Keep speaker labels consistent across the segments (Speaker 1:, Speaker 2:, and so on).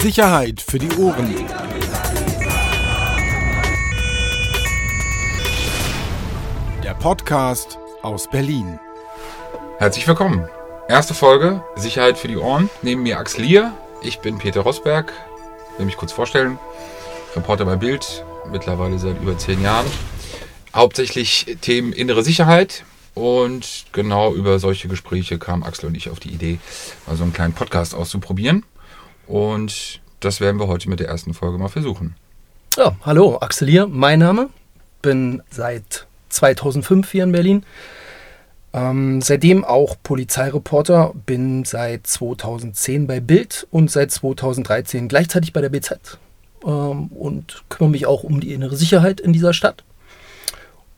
Speaker 1: Sicherheit für die Ohren. Der Podcast aus Berlin.
Speaker 2: Herzlich willkommen. Erste Folge Sicherheit für die Ohren. Neben mir Axel Lier. Ich bin Peter Rosberg. Will mich kurz vorstellen. Reporter bei Bild. Mittlerweile seit über zehn Jahren. Hauptsächlich Themen innere Sicherheit. Und genau über solche Gespräche kamen Axel und ich auf die Idee, mal so einen kleinen Podcast auszuprobieren. Und das werden wir heute mit der ersten Folge mal versuchen.
Speaker 3: Ja, hallo, Axel hier, mein Name. Bin seit 2005 hier in Berlin. Ähm, seitdem auch Polizeireporter, bin seit 2010 bei Bild und seit 2013 gleichzeitig bei der BZ ähm, und kümmere mich auch um die innere Sicherheit in dieser Stadt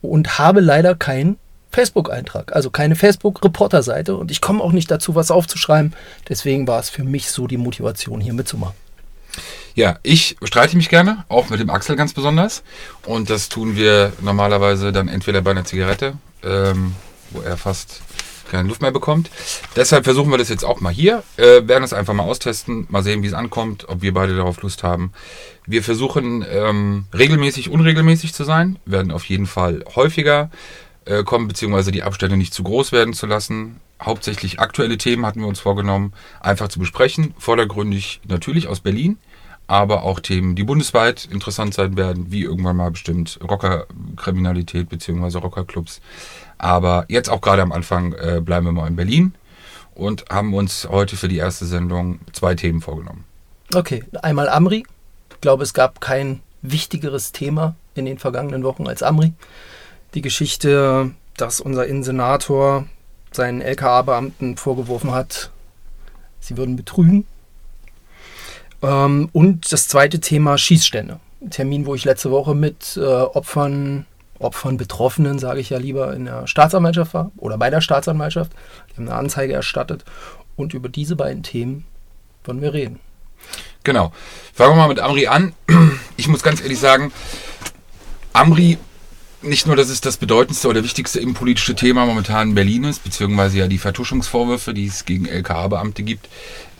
Speaker 3: und habe leider keinen Facebook-Eintrag, also keine Facebook-Reporter-Seite und ich komme auch nicht dazu, was aufzuschreiben. Deswegen war es für mich so die Motivation, hier mitzumachen.
Speaker 2: Ja, ich streite mich gerne, auch mit dem Axel ganz besonders. Und das tun wir normalerweise dann entweder bei einer Zigarette, ähm, wo er fast keine Luft mehr bekommt. Deshalb versuchen wir das jetzt auch mal hier, äh, werden es einfach mal austesten, mal sehen, wie es ankommt, ob wir beide darauf Lust haben. Wir versuchen ähm, regelmäßig, unregelmäßig zu sein, werden auf jeden Fall häufiger äh, kommen, beziehungsweise die Abstände nicht zu groß werden zu lassen. Hauptsächlich aktuelle Themen hatten wir uns vorgenommen, einfach zu besprechen. Vordergründig natürlich aus Berlin, aber auch Themen, die bundesweit interessant sein werden, wie irgendwann mal bestimmt Rockerkriminalität beziehungsweise Rockerclubs. Aber jetzt auch gerade am Anfang äh, bleiben wir mal in Berlin und haben uns heute für die erste Sendung zwei Themen vorgenommen.
Speaker 3: Okay, einmal Amri. Ich glaube, es gab kein wichtigeres Thema in den vergangenen Wochen als Amri. Die Geschichte, dass unser Innensenator seinen LKA-Beamten vorgeworfen hat, sie würden betrügen. Ähm, und das zweite Thema Schießstände. Termin, wo ich letzte Woche mit äh, Opfern, Opfern Betroffenen, sage ich ja lieber, in der Staatsanwaltschaft war oder bei der Staatsanwaltschaft. Die haben eine Anzeige erstattet. Und über diese beiden Themen wollen wir reden.
Speaker 2: Genau. Fangen wir mal mit Amri an. Ich muss ganz ehrlich sagen, Amri nicht nur, dass es das bedeutendste oder wichtigste innenpolitische Thema momentan in Berlin ist, beziehungsweise ja die Vertuschungsvorwürfe, die es gegen LKA-Beamte gibt.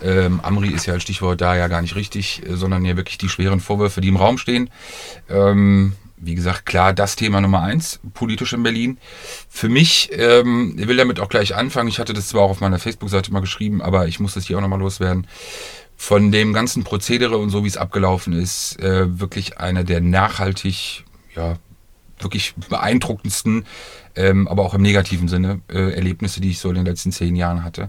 Speaker 2: Ähm, Amri ist ja als Stichwort da ja gar nicht richtig, äh, sondern ja wirklich die schweren Vorwürfe, die im Raum stehen. Ähm, wie gesagt, klar, das Thema Nummer eins, politisch in Berlin. Für mich, ähm, ich will damit auch gleich anfangen, ich hatte das zwar auch auf meiner Facebook-Seite mal geschrieben, aber ich muss das hier auch nochmal loswerden. Von dem ganzen Prozedere und so, wie es abgelaufen ist, äh, wirklich einer der nachhaltig, ja, wirklich beeindruckendsten, ähm, aber auch im negativen Sinne, äh, Erlebnisse, die ich so in den letzten zehn Jahren hatte.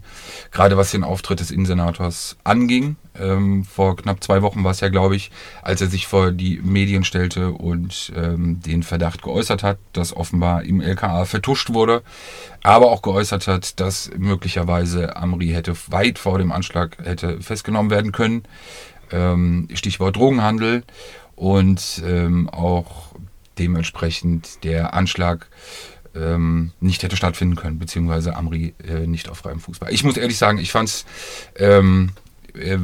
Speaker 2: Gerade was den Auftritt des Innensenators anging. Ähm, vor knapp zwei Wochen war es ja, glaube ich, als er sich vor die Medien stellte und ähm, den Verdacht geäußert hat, dass offenbar im LKA vertuscht wurde, aber auch geäußert hat, dass möglicherweise Amri hätte weit vor dem Anschlag hätte festgenommen werden können. Ähm, Stichwort Drogenhandel und ähm, auch dementsprechend der Anschlag ähm, nicht hätte stattfinden können, beziehungsweise Amri äh, nicht auf freiem Fuß war. Ich muss ehrlich sagen, ich fand es, ähm, äh,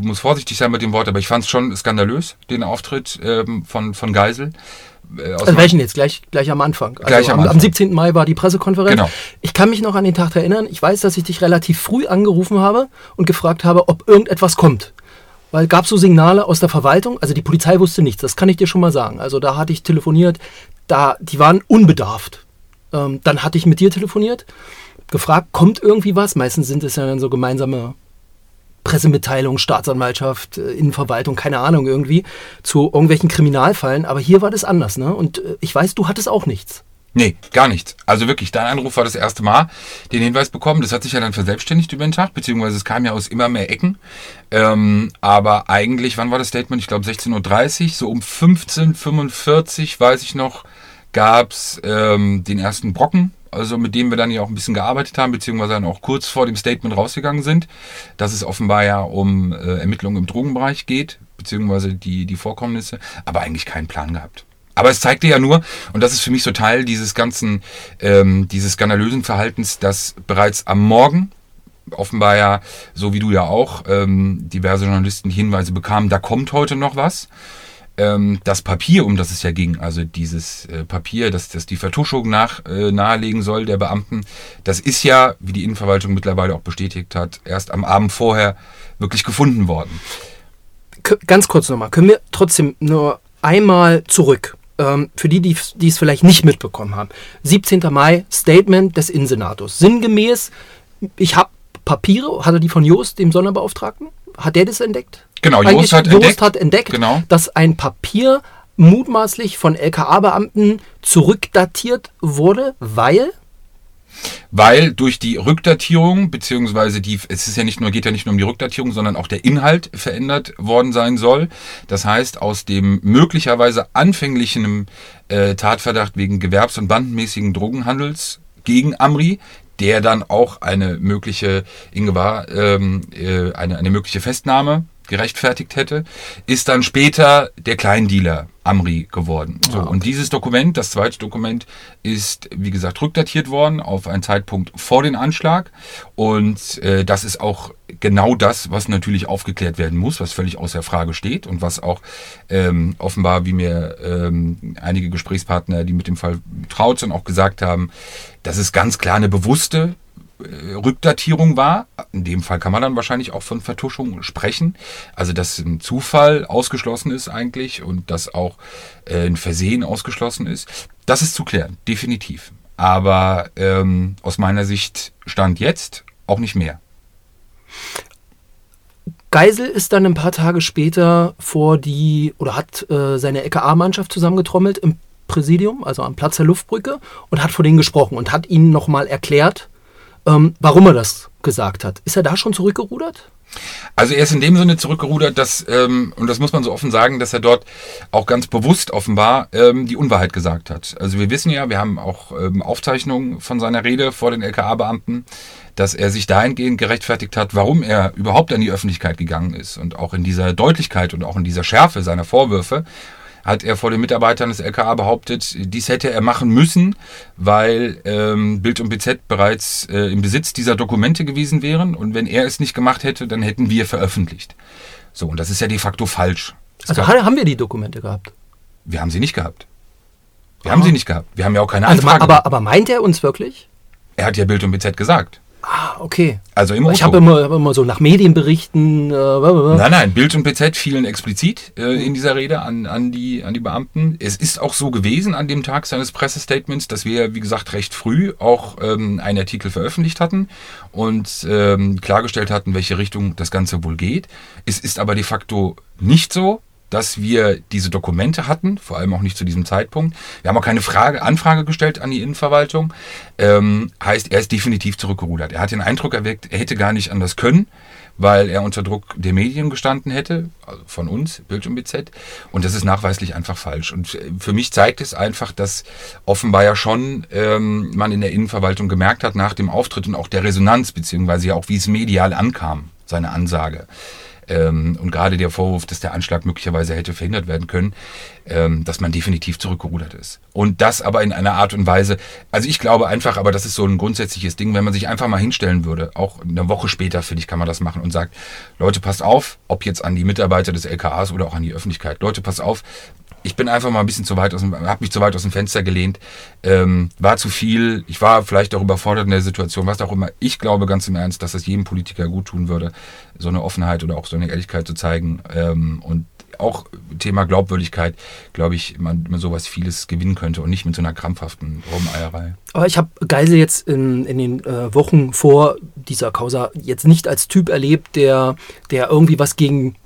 Speaker 2: muss vorsichtig sein mit dem Wort, aber ich fand es schon skandalös, den Auftritt ähm, von, von Geisel.
Speaker 3: Äh, also welchen jetzt? Gleich, gleich am Anfang. Also
Speaker 2: gleich am,
Speaker 3: am,
Speaker 2: Anfang.
Speaker 3: am 17. Mai war die Pressekonferenz.
Speaker 2: Genau.
Speaker 3: Ich kann mich noch an den Tag erinnern. Ich weiß, dass ich dich relativ früh angerufen habe und gefragt habe, ob irgendetwas kommt. Weil gab so Signale aus der Verwaltung, also die Polizei wusste nichts, das kann ich dir schon mal sagen. Also da hatte ich telefoniert, da, die waren unbedarft. Ähm, dann hatte ich mit dir telefoniert, gefragt, kommt irgendwie was? Meistens sind es ja dann so gemeinsame Pressemitteilungen, Staatsanwaltschaft, äh, Innenverwaltung, keine Ahnung irgendwie, zu irgendwelchen Kriminalfallen. Aber hier war das anders, ne? Und äh, ich weiß, du hattest auch nichts.
Speaker 2: Nee, gar nichts. Also wirklich, dein Anruf war das erste Mal, den Hinweis bekommen. Das hat sich ja dann verselbstständigt über den Tag, beziehungsweise es kam ja aus immer mehr Ecken. Ähm, aber eigentlich, wann war das Statement? Ich glaube 16.30 Uhr, so um 15.45 Uhr, weiß ich noch, gab's ähm, den ersten Brocken, also mit dem wir dann ja auch ein bisschen gearbeitet haben, beziehungsweise dann auch kurz vor dem Statement rausgegangen sind, dass es offenbar ja um äh, Ermittlungen im Drogenbereich geht, beziehungsweise die, die Vorkommnisse, aber eigentlich keinen Plan gehabt. Aber es zeigte ja nur, und das ist für mich so Teil dieses ganzen, ähm, dieses skandalösen Verhaltens, dass bereits am Morgen offenbar ja, so wie du ja auch, ähm, diverse Journalisten Hinweise bekamen, da kommt heute noch was. Ähm, das Papier, um das es ja ging, also dieses äh, Papier, das, das die Vertuschung nach, äh, nahelegen soll der Beamten, das ist ja, wie die Innenverwaltung mittlerweile auch bestätigt hat, erst am Abend vorher wirklich gefunden worden
Speaker 3: ganz kurz nochmal, können wir trotzdem nur einmal zurück. Ähm, für die, die es vielleicht nicht mitbekommen haben. 17. Mai, Statement des Innensenators. Sinngemäß, ich habe Papiere, hat er die von Jost, dem Sonderbeauftragten? Hat der das entdeckt?
Speaker 2: Genau, Jost
Speaker 3: Eigentlich,
Speaker 2: hat
Speaker 3: Jost
Speaker 2: entdeckt.
Speaker 3: hat entdeckt,
Speaker 2: Genau.
Speaker 3: dass ein Papier mutmaßlich von LKA-Beamten zurückdatiert wurde, weil
Speaker 2: weil durch die Rückdatierung, beziehungsweise die, es ist ja nicht nur, geht ja nicht nur um die Rückdatierung, sondern auch der Inhalt verändert worden sein soll. Das heißt, aus dem möglicherweise anfänglichen äh, Tatverdacht wegen gewerbs- und bandenmäßigen Drogenhandels gegen Amri, der dann auch eine mögliche Ingewahr, ähm, äh, eine, eine mögliche Festnahme gerechtfertigt hätte, ist dann später der Kleindealer Amri geworden. So, Und dieses Dokument, das zweite Dokument, ist, wie gesagt, rückdatiert worden auf einen Zeitpunkt vor den Anschlag. Und äh, das ist auch genau das, was natürlich aufgeklärt werden muss, was völlig außer Frage steht und was auch ähm, offenbar, wie mir ähm, einige Gesprächspartner, die mit dem Fall traut sind, auch gesagt haben, das ist ganz klar eine bewusste Rückdatierung war. In dem Fall kann man dann wahrscheinlich auch von Vertuschung sprechen. Also dass ein Zufall ausgeschlossen ist eigentlich und dass auch äh, ein Versehen ausgeschlossen ist. Das ist zu klären, definitiv. Aber ähm, aus meiner Sicht stand jetzt auch nicht mehr.
Speaker 3: Geisel ist dann ein paar Tage später vor die, oder hat äh, seine LKA-Mannschaft zusammengetrommelt im Präsidium, also am Platz der Luftbrücke, und hat vor denen gesprochen und hat ihnen nochmal erklärt, ähm, warum er das gesagt hat. Ist er da schon zurückgerudert?
Speaker 2: Also er ist in dem Sinne zurückgerudert, dass, ähm, und das muss man so offen sagen, dass er dort auch ganz bewusst offenbar ähm, die Unwahrheit gesagt hat. Also wir wissen ja, wir haben auch ähm, Aufzeichnungen von seiner Rede vor den LKA-Beamten, dass er sich dahingehend gerechtfertigt hat, warum er überhaupt an die Öffentlichkeit gegangen ist. Und auch in dieser Deutlichkeit und auch in dieser Schärfe seiner Vorwürfe hat er vor den Mitarbeitern des LKA behauptet, dies hätte er machen müssen, weil ähm, Bild und BZ bereits äh, im Besitz dieser Dokumente gewesen wären und wenn er es nicht gemacht hätte, dann hätten wir veröffentlicht. So, und das ist ja de facto falsch. Es
Speaker 3: Also
Speaker 2: gab-
Speaker 3: ha- haben wir die Dokumente gehabt.
Speaker 2: wir haben sie nicht gehabt. Wir haben sie nicht gehabt. Wir haben ja auch keine
Speaker 3: Also,
Speaker 2: Anfrage.
Speaker 3: aber, aber meint er uns wirklich?
Speaker 2: er hat ja Bild und BZ gesagt.
Speaker 3: Ah, okay.
Speaker 2: Also im
Speaker 3: Ich habe immer, hab immer so nach Medienberichten. Äh.
Speaker 2: Nein, nein, Bild und BZ fielen explizit äh, in dieser Rede an, an, die, an die Beamten. Es ist auch so gewesen an dem Tag seines Pressestatements, dass wir, wie gesagt, recht früh auch ähm, einen Artikel veröffentlicht hatten und ähm, klargestellt hatten, welche Richtung das Ganze wohl geht. Es ist aber de facto nicht so, dass wir diese Dokumente hatten, vor allem auch nicht zu diesem Zeitpunkt. Wir haben auch keine Frage, Anfrage gestellt an die Innenverwaltung. Ähm, heißt, er ist definitiv zurückgerudert. Er hat den Eindruck erweckt, er hätte gar nicht anders können, weil er unter Druck der Medien gestanden hätte, also von uns, Bild und BZ. Und das ist nachweislich einfach falsch. Und äh, für mich zeigt es einfach, dass offenbar ja schon ähm, man in der Innenverwaltung gemerkt hat, nach dem Auftritt und auch der Resonanz, beziehungsweise ja auch, wie es medial ankam, seine Ansage. Ähm, und gerade der Vorwurf, dass der Anschlag möglicherweise hätte verhindert werden können, ähm, dass man definitiv zurückgerudert ist. Und das aber in einer Art und Weise, also ich glaube einfach, aber das ist so ein grundsätzliches Ding, wenn man sich einfach mal hinstellen würde, auch eine Woche später, finde ich, kann man das machen und sagt, Leute, passt auf, ob jetzt an die Mitarbeiter des LKAs oder auch an die Öffentlichkeit, Leute, passt auf, ich bin einfach mal ein bisschen zu weit aus dem, habe mich zu weit aus dem Fenster gelehnt, ähm, war zu viel, ich war vielleicht auch überfordert in der Situation, was auch immer. Ich glaube ganz im Ernst, dass es jedem Politiker gut tun würde, so eine Offenheit oder auch so eine Ehrlichkeit zu zeigen. Ähm, und auch Thema Glaubwürdigkeit, glaube ich, man, man sowas vieles gewinnen könnte und nicht mit so einer krampfhaften Rumeierei.
Speaker 3: Aber ich habe Geisel jetzt in, in den äh, Wochen vor dieser Causa jetzt nicht als Typ erlebt, der, der irgendwie was gegen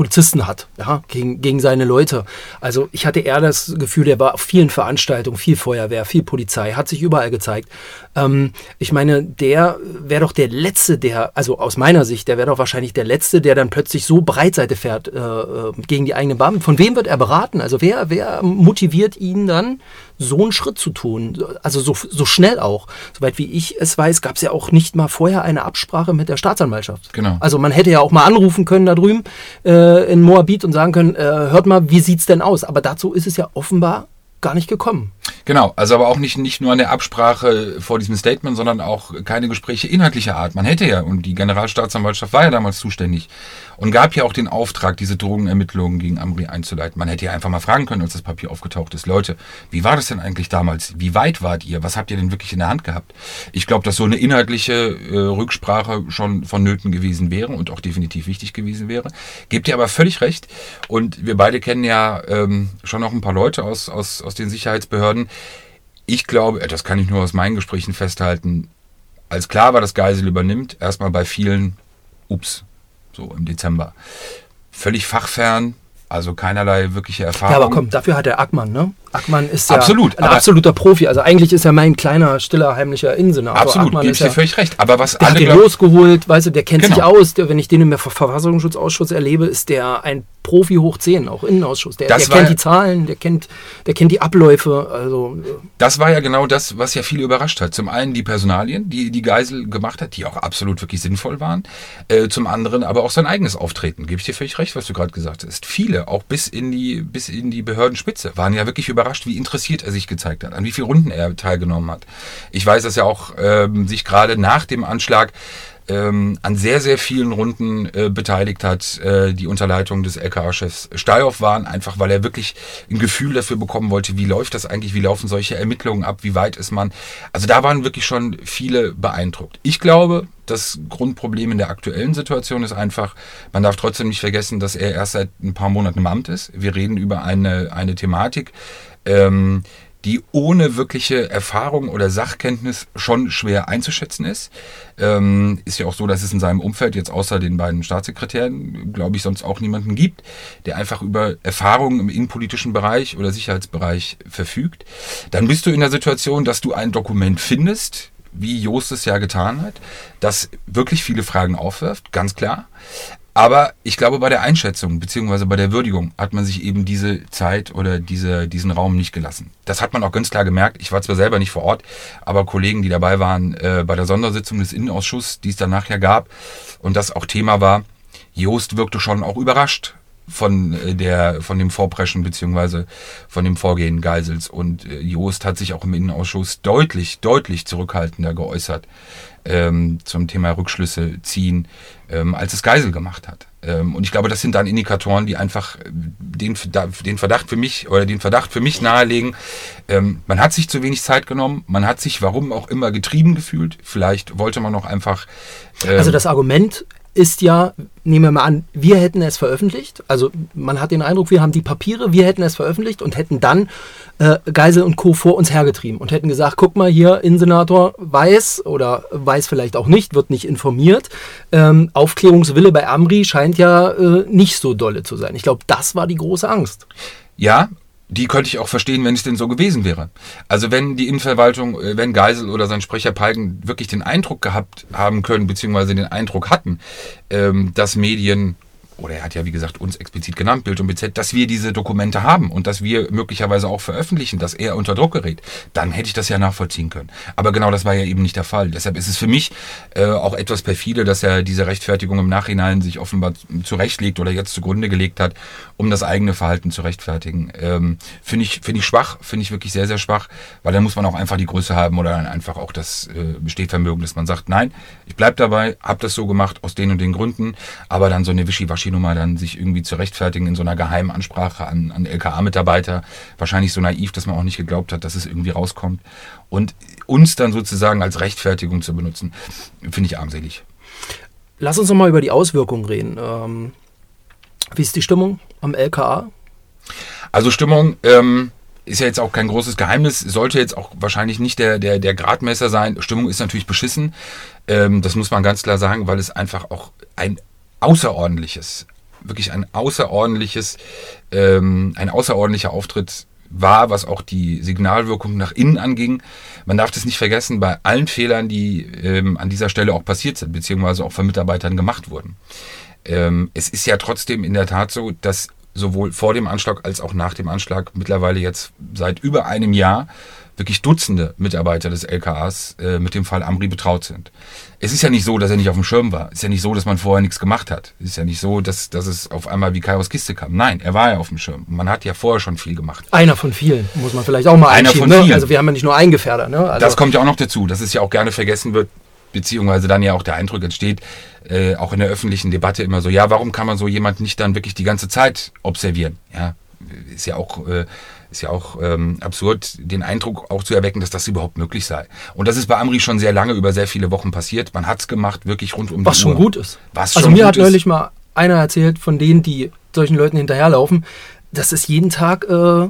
Speaker 3: Polizisten hat, ja, gegen, gegen seine Leute. Also ich hatte eher das Gefühl, der war auf vielen Veranstaltungen, viel Feuerwehr, viel Polizei, hat sich überall gezeigt. Ähm, ich meine, der wäre doch der Letzte, der, also aus meiner Sicht, der wäre doch wahrscheinlich der Letzte, der dann plötzlich so Breitseite fährt äh, äh, gegen die eigenen Beamten. Von wem wird er beraten? Also wer, wer motiviert ihn dann, so einen Schritt zu tun? Also so, so schnell auch. Soweit wie ich es weiß, gab es ja auch nicht mal vorher eine Absprache mit der Staatsanwaltschaft.
Speaker 2: Genau.
Speaker 3: Also man hätte ja auch mal anrufen können da drüben äh, in Moabit und sagen können, äh, hört mal, wie sieht's denn aus? Aber dazu ist es ja offenbar gar nicht gekommen.
Speaker 2: Genau, also aber auch nicht, nicht nur der Absprache vor diesem Statement, sondern auch keine Gespräche inhaltlicher Art. Man hätte ja, und die Generalstaatsanwaltschaft war ja damals zuständig, und gab ja auch den Auftrag, diese Drogenermittlungen gegen Amri einzuleiten. Man hätte ja einfach mal fragen können, als das Papier aufgetaucht ist. Leute, wie war das denn eigentlich damals? Wie weit wart ihr? Was habt ihr denn wirklich in der Hand gehabt? Ich glaube, dass so eine inhaltliche äh, Rücksprache schon vonnöten gewesen wäre und auch definitiv wichtig gewesen wäre. Gebt ihr aber völlig recht. Und wir beide kennen ja ähm, schon noch ein paar Leute aus, aus, aus den Sicherheitsbehörden. Ich glaube, das kann ich nur aus meinen Gesprächen festhalten, als klar war, dass Geisel übernimmt, erstmal bei vielen, ups, so im Dezember. Völlig fachfern, also keinerlei wirkliche Erfahrung.
Speaker 3: Ja, aber komm, dafür hat er Ackmann, ne? Ackmann ist ja
Speaker 2: Absolut,
Speaker 3: ein absoluter Profi. Also eigentlich ist er mein kleiner, stiller, heimlicher Innensenator.
Speaker 2: Absolut,
Speaker 3: Ackmann
Speaker 2: ich dir
Speaker 3: ja,
Speaker 2: völlig recht. Aber was
Speaker 3: der hat
Speaker 2: alle
Speaker 3: den
Speaker 2: glauben,
Speaker 3: losgeholt, weißt du, der kennt sich
Speaker 2: Genau.
Speaker 3: aus. Der, wenn ich den im Ver- Verfassungsschutzausschuss erlebe, ist der ein Profi hoch 10, auch Innenausschuss. Der, der kennt die Zahlen, der kennt, der kennt die Abläufe. Also äh,
Speaker 2: das war ja genau das, was ja viele überrascht hat. Zum einen die Personalien, die die Geisel gemacht hat, die auch absolut wirklich sinnvoll waren. Äh, zum anderen aber auch sein eigenes Auftreten. Gebe ich dir völlig recht, was du gerade gesagt hast. Viele, auch bis in die bis in die Behördenspitze, waren ja wirklich überrascht, wie interessiert er sich gezeigt hat, an wie vielen Runden er teilgenommen hat. Ich weiß, dass er auch ähm, sich gerade nach dem Anschlag ähm, an sehr, sehr vielen Runden äh, beteiligt hat, äh, die unter Leitung des LKA-Chefs Steyhoff waren, einfach weil er wirklich ein Gefühl dafür bekommen wollte, wie läuft das eigentlich, wie laufen solche Ermittlungen ab, wie weit ist man. Also da waren wirklich schon viele beeindruckt. Ich glaube, das Grundproblem in der aktuellen Situation ist einfach, man darf trotzdem nicht vergessen, dass er erst seit ein paar Monaten im Amt ist. Wir reden über eine, eine Thematik, ähm, die ohne wirkliche Erfahrung oder Sachkenntnis schon schwer einzuschätzen ist. Ähm, ist ja auch so, dass es in seinem Umfeld jetzt außer den beiden Staatssekretären, glaube ich, sonst auch niemanden gibt, der einfach über Erfahrungen im innenpolitischen Bereich oder Sicherheitsbereich verfügt. Dann bist du in der Situation, dass du ein Dokument findest, wie Jost es ja getan hat, das wirklich viele Fragen aufwirft, ganz klar. Aber ich glaube, bei der Einschätzung beziehungsweise bei der Würdigung hat man sich eben diese Zeit oder diese, diesen Raum nicht gelassen. Das hat man auch ganz klar gemerkt. Ich war zwar selber nicht vor Ort, aber Kollegen, die dabei waren äh, bei der Sondersitzung des Innenausschusses, die es danach ja gab und das auch Thema war, Jost wirkte schon auch überrascht von äh, der von dem Vorpreschen beziehungsweise von dem Vorgehen Geisels und äh, Jost hat sich auch im Innenausschuss deutlich deutlich zurückhaltender geäußert ähm, zum Thema Rückschlüsse ziehen, ähm, als es Geisel gemacht hat. Ähm, und ich glaube, das sind dann Indikatoren, die einfach äh, den, den Verdacht für mich oder den Verdacht für mich nahelegen. Ähm, man hat sich zu wenig Zeit genommen, man hat sich warum auch immer getrieben gefühlt. Vielleicht wollte man noch einfach. ähm,
Speaker 3: Also das Argument ist ja, nehmen wir mal an, wir hätten es veröffentlicht. Also man hat den Eindruck, wir haben die Papiere, wir hätten es veröffentlicht und hätten dann äh, Geisel und Co. vor uns hergetrieben und hätten gesagt, guck mal hier, Innensenator weiß oder weiß vielleicht auch nicht, wird nicht informiert. Ähm, Aufklärungswille bei Amri scheint ja äh, nicht so dolle zu sein. Ich glaube, das war die große Angst.
Speaker 2: Ja, die könnte ich auch verstehen, wenn es denn so gewesen wäre. Also wenn die Innenverwaltung, äh, wenn Geisel oder sein Sprecher Palgen wirklich den Eindruck gehabt haben können, beziehungsweise den Eindruck hatten, ähm, dass Medien oder er hat ja wie gesagt uns explizit genannt, Bild und BZ, dass wir diese Dokumente haben und dass wir möglicherweise auch veröffentlichen, dass er unter Druck gerät, dann hätte ich das ja nachvollziehen können. Aber genau das war ja eben nicht der Fall. Deshalb ist es für mich äh, auch etwas perfide, dass er diese Rechtfertigung im Nachhinein sich offenbar zurechtlegt oder jetzt zugrunde gelegt hat, um das eigene Verhalten zu rechtfertigen. Ähm, finde ich, finde ich schwach, finde ich wirklich sehr, sehr schwach, weil dann muss man auch einfach die Größe haben oder dann einfach auch das äh, Stehvermögen, dass man sagt, nein, ich bleib dabei, hab das so gemacht aus den und den Gründen, aber dann so eine Wischiwaschi-Nummer dann sich irgendwie zu rechtfertigen in so einer geheimen Ansprache an, an LKA-Mitarbeiter, wahrscheinlich so naiv, dass man auch nicht geglaubt hat, dass es irgendwie rauskommt und uns dann sozusagen als Rechtfertigung zu benutzen, finde ich armselig.
Speaker 3: Lass uns noch mal über die Auswirkungen reden. Ähm, wie ist die Stimmung am LKA?
Speaker 2: Also Stimmung ähm, ist ja jetzt auch kein großes Geheimnis, sollte jetzt auch wahrscheinlich nicht der, der, der Gradmesser sein. Stimmung ist natürlich beschissen. Ähm, das muss man ganz klar sagen, weil es einfach auch ein außerordentliches, wirklich ein außerordentliches, ähm, ein außerordentlicher Auftritt war, was auch die Signalwirkung nach innen anging. Man darf das nicht vergessen, bei allen Fehlern, die ähm, an dieser Stelle auch passiert sind, beziehungsweise auch von Mitarbeitern gemacht wurden. Ähm, es ist ja trotzdem in der Tat so, dass sowohl vor dem Anschlag als auch nach dem Anschlag mittlerweile jetzt seit über einem Jahr wirklich Dutzende Mitarbeiter des LKAs äh, mit dem Fall Amri betraut sind. Es ist ja nicht so, dass er nicht auf dem Schirm war. Es ist ja nicht so, dass man vorher nichts gemacht hat. Es ist ja nicht so, dass, dass es auf einmal wie Kai aus Kiste kam. Nein, er war ja auf dem Schirm. Man hat ja vorher schon viel gemacht.
Speaker 3: Einer von vielen, muss man vielleicht auch mal
Speaker 2: Einer von
Speaker 3: ne?
Speaker 2: vielen.
Speaker 3: Also wir haben ja nicht nur einen Gefährder. Ne? Also
Speaker 2: Das kommt ja auch noch dazu, dass es ja auch gerne vergessen wird. beziehungsweise dann ja auch der Eindruck entsteht, äh, auch in der öffentlichen Debatte immer so, ja, warum kann man so jemand nicht dann wirklich die ganze Zeit observieren? Ja, ist ja auch, äh, ist ja auch ähm, absurd, den Eindruck auch zu erwecken, dass das überhaupt möglich sei. Und das ist bei Amri schon sehr lange, über sehr viele Wochen passiert. Man hat's gemacht, wirklich rund um
Speaker 3: Was
Speaker 2: die
Speaker 3: schon
Speaker 2: Uhr.
Speaker 3: gut ist.
Speaker 2: Was
Speaker 3: Also
Speaker 2: schon
Speaker 3: mir
Speaker 2: gut
Speaker 3: hat
Speaker 2: ist.
Speaker 3: neulich mal einer erzählt, von denen, die solchen Leuten hinterherlaufen, das ist jeden Tag äh,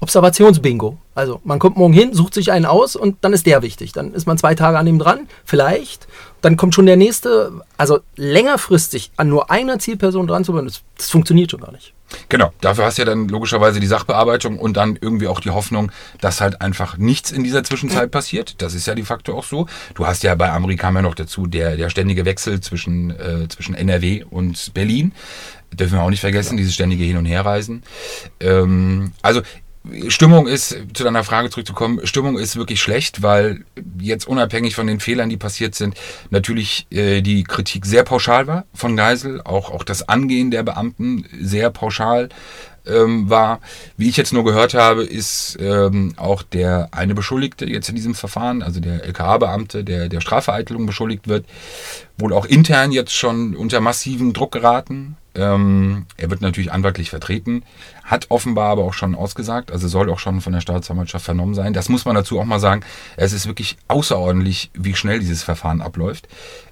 Speaker 3: Observationsbingo. Also man kommt morgen hin, sucht sich einen aus und dann ist der wichtig. Dann ist man zwei Tage an ihm dran, vielleicht. Dann kommt schon der nächste. Also längerfristig an nur einer Zielperson dran zu bleiben, das, das funktioniert schon gar nicht.
Speaker 2: Genau, dafür hast du ja dann logischerweise die Sachbearbeitung und dann irgendwie auch die Hoffnung, dass halt einfach nichts in dieser Zwischenzeit passiert. Das ist ja de facto auch so. Du hast ja bei Amri kam ja noch dazu der, der ständige Wechsel zwischen, äh, zwischen NRW und Berlin. Dürfen wir auch nicht vergessen, dieses ständige Hin- und Herreisen. Ähm, also Stimmung ist, zu deiner Frage zurückzukommen, Stimmung ist wirklich schlecht, weil jetzt unabhängig von den Fehlern, die passiert sind, natürlich äh, die Kritik sehr pauschal war von Geisel, auch, auch das Angehen der Beamten sehr pauschal ähm, war. Wie ich jetzt nur gehört habe, ist ähm, auch der eine Beschuldigte jetzt in diesem Verfahren, also der LKA-Beamte, der der Strafvereitelung beschuldigt wird, wohl auch intern jetzt schon unter massiven Druck geraten. Ähm, er wird natürlich anwaltlich vertreten, hat offenbar aber auch schon ausgesagt, also soll auch schon von der Staatsanwaltschaft vernommen sein. Das muss man dazu auch mal sagen. Es ist wirklich außerordentlich, wie schnell dieses Verfahren abläuft.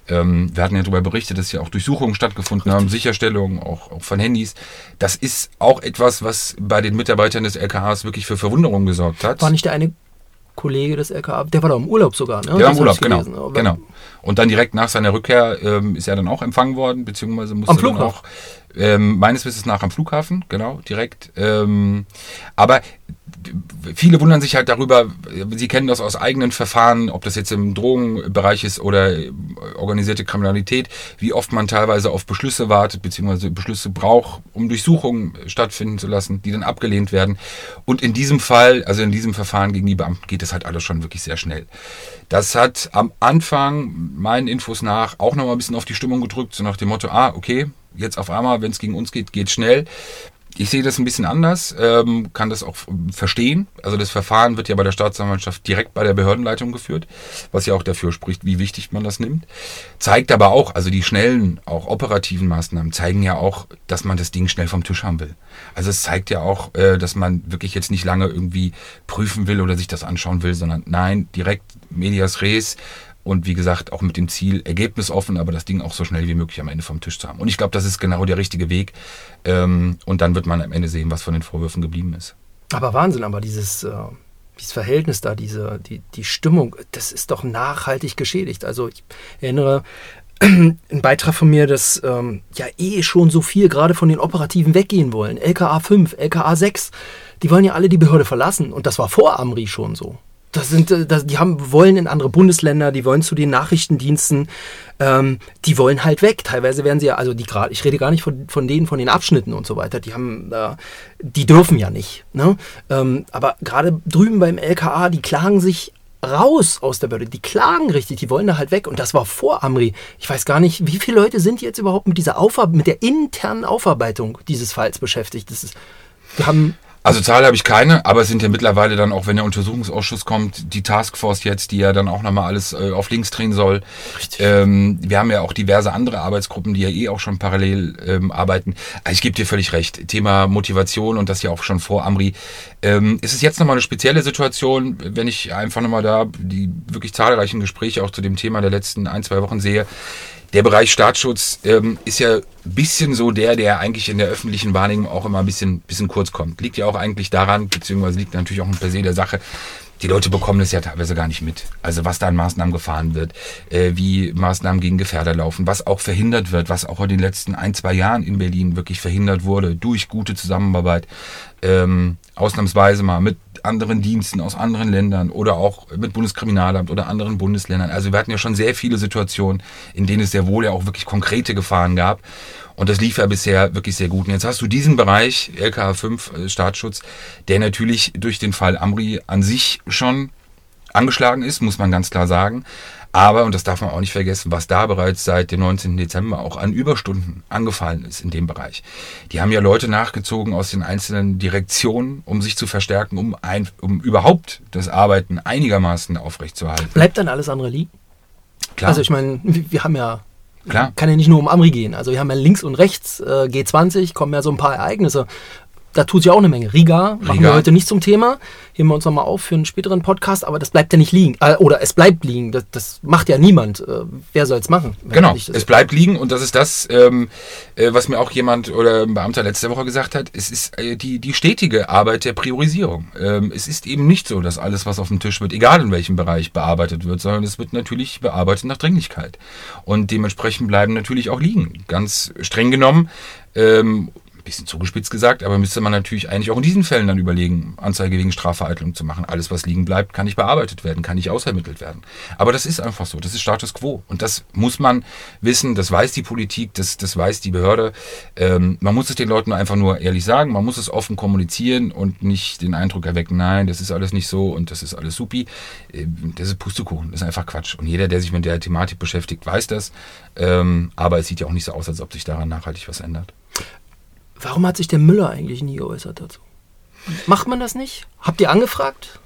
Speaker 2: Ähm, wir hatten ja darüber berichtet, dass ja auch Durchsuchungen stattgefunden haben, Sicherstellungen auch, auch von Handys. Das ist auch etwas, was bei den Mitarbeitern des LKHs wirklich für Verwunderung gesorgt hat.
Speaker 3: War nicht der eine Kollege des LKA, der war doch im Urlaub sogar, ne?
Speaker 2: Der war im Urlaub, genau.
Speaker 3: gelesen. Aber-
Speaker 2: genau. Und dann direkt nach seiner Rückkehr ähm, ist er dann auch empfangen worden, beziehungsweise musste
Speaker 3: Am
Speaker 2: dann auch ähm, meines Wissens nach am Flughafen, genau, direkt. Ähm, aber viele wundern sich halt darüber, sie kennen das aus eigenen Verfahren, ob das jetzt im Drogenbereich ist oder organisierte Kriminalität, wie oft man teilweise auf Beschlüsse wartet, beziehungsweise Beschlüsse braucht, um Durchsuchungen stattfinden zu lassen, die dann abgelehnt werden. Und in diesem Fall, also in diesem Verfahren gegen die Beamten, geht das halt alles schon wirklich sehr schnell. Das hat am Anfang meinen Infos nach auch nochmal ein bisschen auf die Stimmung gedrückt, so nach dem Motto, ah, okay, jetzt auf einmal, wenn es gegen uns geht, geht schnell. Ich sehe das ein bisschen anders, ähm, kann das auch verstehen. Also das Verfahren wird ja bei der Staatsanwaltschaft direkt bei der Behördenleitung geführt, was ja auch dafür spricht, wie wichtig man das nimmt. Zeigt aber auch, also die schnellen, auch operativen Maßnahmen zeigen ja auch, dass man das Ding schnell vom Tisch haben will. Also es zeigt ja auch, äh, dass man wirklich jetzt nicht lange irgendwie prüfen will oder sich das anschauen will, sondern nein, direkt medias res und wie gesagt auch mit dem Ziel ergebnisoffen, aber das Ding auch so schnell wie möglich am Ende vom Tisch zu haben. Und ich glaube, das ist genau der richtige Weg. Ähm, und dann wird man am Ende sehen, was von den Vorwürfen geblieben ist.
Speaker 3: Aber Wahnsinn, aber dieses, äh, dieses Verhältnis da, diese, die, die Stimmung, das ist doch nachhaltig geschädigt. Also ich erinnere ein Beitrag von mir, dass ähm, ja eh schon so viel gerade von den Operativen weggehen wollen. LKA 5, LKA 6, die wollen ja alle die Behörde verlassen. Und das war vor Amri schon so. Das sind, äh, das, die haben, wollen in andere Bundesländer, die wollen zu den Nachrichtendiensten, ähm, die wollen halt weg. Teilweise werden sie ja, also die gerade, ich rede gar nicht von, von denen, von den Abschnitten und so weiter, die haben, äh, die dürfen ja nicht. Ne? Ähm, aber gerade drüben beim LKA, die klagen sich raus aus der Behörde, die klagen richtig, die wollen da halt weg. Und das war vor Amri. Ich weiß gar nicht, wie viele Leute sind jetzt überhaupt mit dieser Aufar mit der internen Aufarbeitung dieses Falls beschäftigt. Das ist, wir haben
Speaker 2: Also Zahl habe ich keine, aber es sind ja mittlerweile dann auch, wenn der Untersuchungsausschuss kommt, die Taskforce jetzt, die ja dann auch nochmal alles äh, auf links drehen soll.
Speaker 3: Richtig.
Speaker 2: Ähm, wir haben ja auch diverse andere Arbeitsgruppen, die ja eh auch schon parallel ähm, arbeiten. Also ich gebe dir völlig recht. Thema Motivation und das ja auch schon vor Amri. Ähm, ist es jetzt nochmal eine spezielle Situation, wenn ich einfach nochmal da die wirklich zahlreichen Gespräche auch zu dem Thema der letzten ein, zwei Wochen sehe. Der Bereich Staatsschutz ähm, ist ja ein bisschen so der, der eigentlich in der öffentlichen Wahrnehmung auch immer ein bisschen, bisschen kurz kommt. Liegt ja auch eigentlich daran, beziehungsweise liegt natürlich auch per se der Sache, die Leute bekommen das ja teilweise gar nicht mit. Also was da an Maßnahmen gefahren wird, äh, wie Maßnahmen gegen Gefährder laufen, was auch verhindert wird, was auch in den letzten ein, zwei Jahren in Berlin wirklich verhindert wurde durch gute Zusammenarbeit. Ähm, ausnahmsweise mal mit anderen Diensten aus anderen Ländern oder auch mit Bundeskriminalamt oder anderen Bundesländern. Also wir hatten ja schon sehr viele Situationen, in denen es sehr wohl ja auch wirklich konkrete Gefahren gab. Und das lief ja bisher wirklich sehr gut. Und jetzt hast du diesen Bereich, LKA 5 äh, Staatsschutz, der natürlich durch den Fall Amri an sich schon angeschlagen ist, muss man ganz klar sagen. Aber, und das darf man auch nicht vergessen, was da bereits seit dem 19. Dezember auch an Überstunden angefallen ist in dem Bereich. Die haben ja Leute nachgezogen aus den einzelnen Direktionen, um sich zu verstärken, um, ein, um überhaupt das Arbeiten einigermaßen aufrechtzuerhalten.
Speaker 3: bleibt dann alles andere liegen.
Speaker 2: Klar.
Speaker 3: Also ich meine, wir haben ja,
Speaker 2: Klar.
Speaker 3: kann ja nicht nur um Amri gehen. Also wir haben ja links und rechts äh, G20, kommen ja so ein paar Ereignisse. Da tut sich auch eine Menge. Riga, machen
Speaker 2: Riga.
Speaker 3: wir heute nicht zum Thema. Heben wir uns nochmal auf für einen späteren Podcast, aber das bleibt ja nicht liegen. Äh, oder es bleibt liegen. Das, das macht ja niemand. Äh, wer soll es machen?
Speaker 2: Genau, es bleibt liegen und das ist das, ähm, äh, was mir auch jemand oder ein Beamter letzte Woche gesagt hat. Es ist äh, die, die stetige Arbeit der Priorisierung. Ähm, es ist eben nicht so, dass alles, was auf dem Tisch wird, egal in welchem Bereich bearbeitet wird, sondern es wird natürlich bearbeitet nach Dringlichkeit. Und dementsprechend bleiben natürlich auch liegen. Ganz streng genommen. Ähm, bisschen zugespitzt gesagt, aber müsste man natürlich eigentlich auch in diesen Fällen dann überlegen, Anzeige wegen Strafvereitelung zu machen. Alles, was liegen bleibt, kann nicht bearbeitet werden, kann nicht ausermittelt werden. Aber das ist einfach so, das ist Status quo. Und das muss man wissen, das weiß die Politik, das, das weiß die Behörde. Ähm, man muss es den Leuten einfach nur ehrlich sagen, man muss es offen kommunizieren und nicht den Eindruck erwecken, nein, das ist alles nicht so und das ist alles supi. Ähm, Das ist Pustekuchen, das ist einfach Quatsch. Und jeder, der sich mit der Thematik beschäftigt, weiß das. Ähm, aber es sieht ja auch nicht so aus, als ob sich daran nachhaltig was ändert.
Speaker 3: Warum hat sich der Müller eigentlich nie geäußert dazu? Macht man das nicht? Habt ihr angefragt?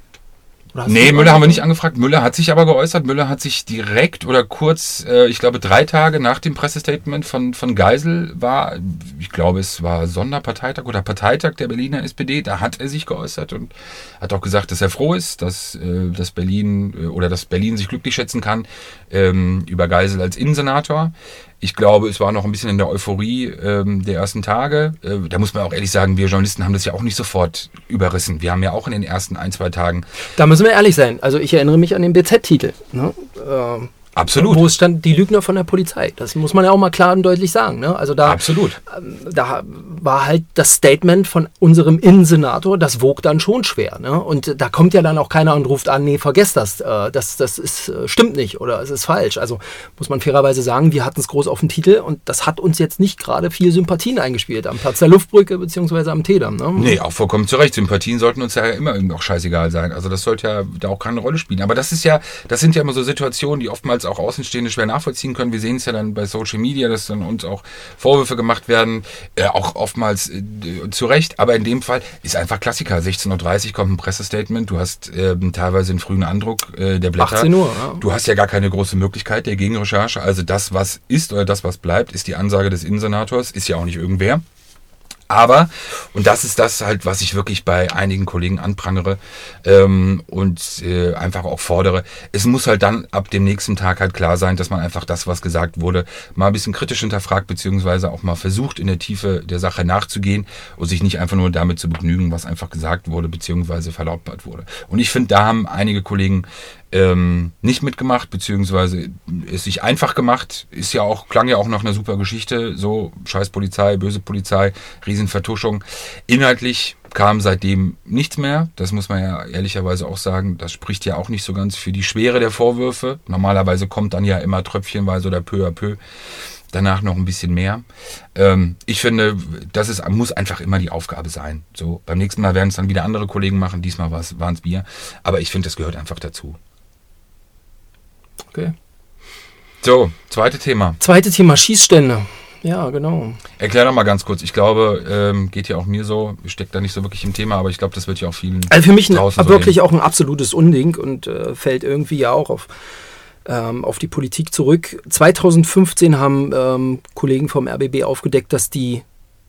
Speaker 2: Nee, Müller haben wir nicht angefragt. Müller hat sich aber geäußert. Müller hat sich direkt oder kurz, äh, ich glaube drei Tage nach dem Pressestatement von, von Geisel war, ich glaube es war Sonderparteitag oder Parteitag der Berliner SPD, da hat er sich geäußert und hat auch gesagt, dass er froh ist, dass, äh, dass Berlin äh, oder dass Berlin sich glücklich schätzen kann ähm, über Geisel als Innensenator. Ich glaube, es war noch ein bisschen in der Euphorie ähm, der ersten Tage. Äh, da muss man auch ehrlich sagen, wir Journalisten haben das ja auch nicht sofort überrissen. Wir haben ja auch in den ersten ein, zwei Tagen
Speaker 3: Da müssen wir ehrlich sein. Also ich erinnere mich an den BZ-Titel. Ne? Ähm,
Speaker 2: absolut
Speaker 3: Wo es stand, die Lügner von der Polizei. Das muss man ja auch mal klar und deutlich sagen. Ne? Also da,
Speaker 2: Absolut.
Speaker 3: da war halt das Statement von unserem Innensenator, das wog dann schon schwer. Ne? Und da kommt ja dann auch keiner und ruft an, nee, vergesst das. Äh, das das ist, äh, stimmt nicht oder es ist falsch. Also muss man fairerweise sagen, wir hatten es groß auf dem Titel und das hat uns jetzt nicht gerade viel Sympathien eingespielt am Platz der Luftbrücke beziehungsweise am Tedam. Ne?
Speaker 2: Nee, auch vollkommen zu Recht. Sympathien sollten uns ja immer irgendwie auch scheißegal sein. Also das sollte ja da auch keine Rolle spielen. Aber das ist ja, das sind ja immer so Situationen, die oftmals auch Außenstehende schwer nachvollziehen können. Wir sehen es ja dann bei Social Media, dass dann uns auch Vorwürfe gemacht werden, äh, auch oftmals äh, zu Recht. Aber in dem Fall ist einfach Klassiker. 16.30 Uhr kommt ein Pressestatement. Du hast ähm, teilweise einen frühen Andruck äh, der Blätter.
Speaker 3: 18 Uhr, ja.
Speaker 2: Du hast ja gar keine große Möglichkeit der Gegenrecherche. Also das, was ist oder das, was bleibt, ist die Ansage des Innensenators. Ist ja auch nicht irgendwer. Aber, und das ist das halt, was ich wirklich bei einigen Kollegen anprangere ähm, und äh, einfach auch fordere, es muss halt dann ab dem nächsten Tag halt klar sein, dass man einfach das, was gesagt wurde, mal ein bisschen kritisch hinterfragt, beziehungsweise auch mal versucht, in der Tiefe der Sache nachzugehen und sich nicht einfach nur damit zu begnügen, was einfach gesagt wurde, beziehungsweise verlautbart wurde. Und ich finde, da haben einige Kollegen ähm, nicht mitgemacht, beziehungsweise es sich einfach gemacht. Ist ja auch, klang ja auch nach einer super Geschichte. So, scheiß Polizei, böse Polizei, Riesenvertuschung. Inhaltlich kam seitdem nichts mehr. Das muss man ja ehrlicherweise auch sagen. Das spricht ja auch nicht so ganz für die Schwere der Vorwürfe. Normalerweise kommt dann ja immer tröpfchenweise oder peu à peu danach noch ein bisschen mehr. Ähm, ich finde, das ist, muss einfach immer die Aufgabe sein. So, beim nächsten Mal werden es dann wieder andere Kollegen machen. Diesmal waren es wir. Aber ich finde, das gehört einfach dazu.
Speaker 3: Okay.
Speaker 2: So, zweite Thema.
Speaker 3: Zweite Thema, Schießstände. Ja, genau.
Speaker 2: Erklär doch mal ganz kurz. Ich glaube, ähm, geht ja auch mir so, ich stecke da nicht so wirklich im Thema, aber ich glaube, das wird ja auch vielen.
Speaker 3: Also für mich ein,
Speaker 2: so
Speaker 3: wirklich
Speaker 2: gehen.
Speaker 3: auch ein absolutes Unding und äh, fällt irgendwie ja auch auf, ähm, auf die Politik zurück. 2015 haben ähm, Kollegen vom RBB aufgedeckt, dass die